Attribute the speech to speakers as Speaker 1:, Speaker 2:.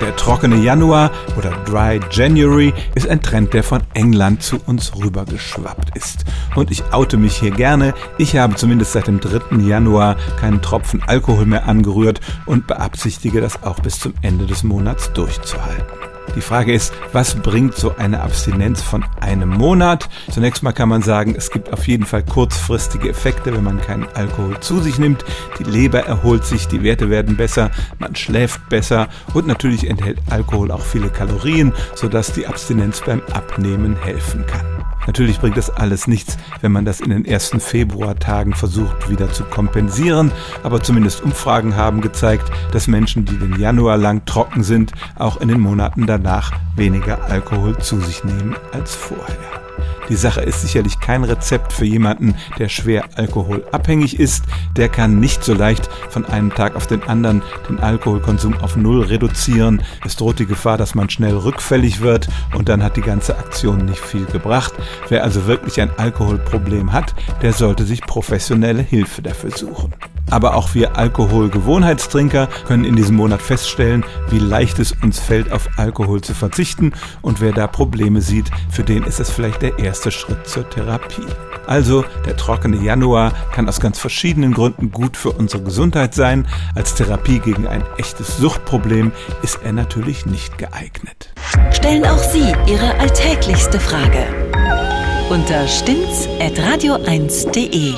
Speaker 1: Der trockene Januar oder Dry January ist ein Trend, der von England zu uns rübergeschwappt ist. Und ich oute mich hier gerne. Ich habe zumindest seit dem 3. Januar keinen Tropfen Alkohol mehr angerührt und beabsichtige das auch bis zum Ende des Monats durchzuhalten. Die Frage ist, was bringt so eine Abstinenz von einem Monat? Zunächst mal kann man sagen, es gibt auf jeden Fall kurzfristige Effekte, wenn man keinen Alkohol zu sich nimmt. Die Leber erholt sich, die Werte werden besser, man schläft besser und natürlich enthält Alkohol auch viele Kalorien, sodass die Abstinenz beim Abnehmen helfen kann. Natürlich bringt das alles nichts, wenn man das in den ersten Februartagen versucht wieder zu kompensieren, aber zumindest Umfragen haben gezeigt, dass Menschen, die den Januar lang trocken sind, auch in den Monaten danach weniger Alkohol zu sich nehmen als vorher. Die Sache ist sicherlich kein Rezept für jemanden, der schwer alkoholabhängig ist. Der kann nicht so leicht von einem Tag auf den anderen den Alkoholkonsum auf Null reduzieren. Es droht die Gefahr, dass man schnell rückfällig wird und dann hat die ganze Aktion nicht viel gebracht. Wer also wirklich ein Alkoholproblem hat, der sollte sich professionelle Hilfe dafür suchen. Aber auch wir Alkoholgewohnheitstrinker können in diesem Monat feststellen, wie leicht es uns fällt, auf Alkohol zu verzichten. Und wer da Probleme sieht, für den ist es vielleicht der erste Schritt zur Therapie. Also, der trockene Januar kann aus ganz verschiedenen Gründen gut für unsere Gesundheit sein. Als Therapie gegen ein echtes Suchtproblem ist er natürlich nicht geeignet.
Speaker 2: Stellen auch Sie Ihre alltäglichste Frage unter stimmtz.radio1.de.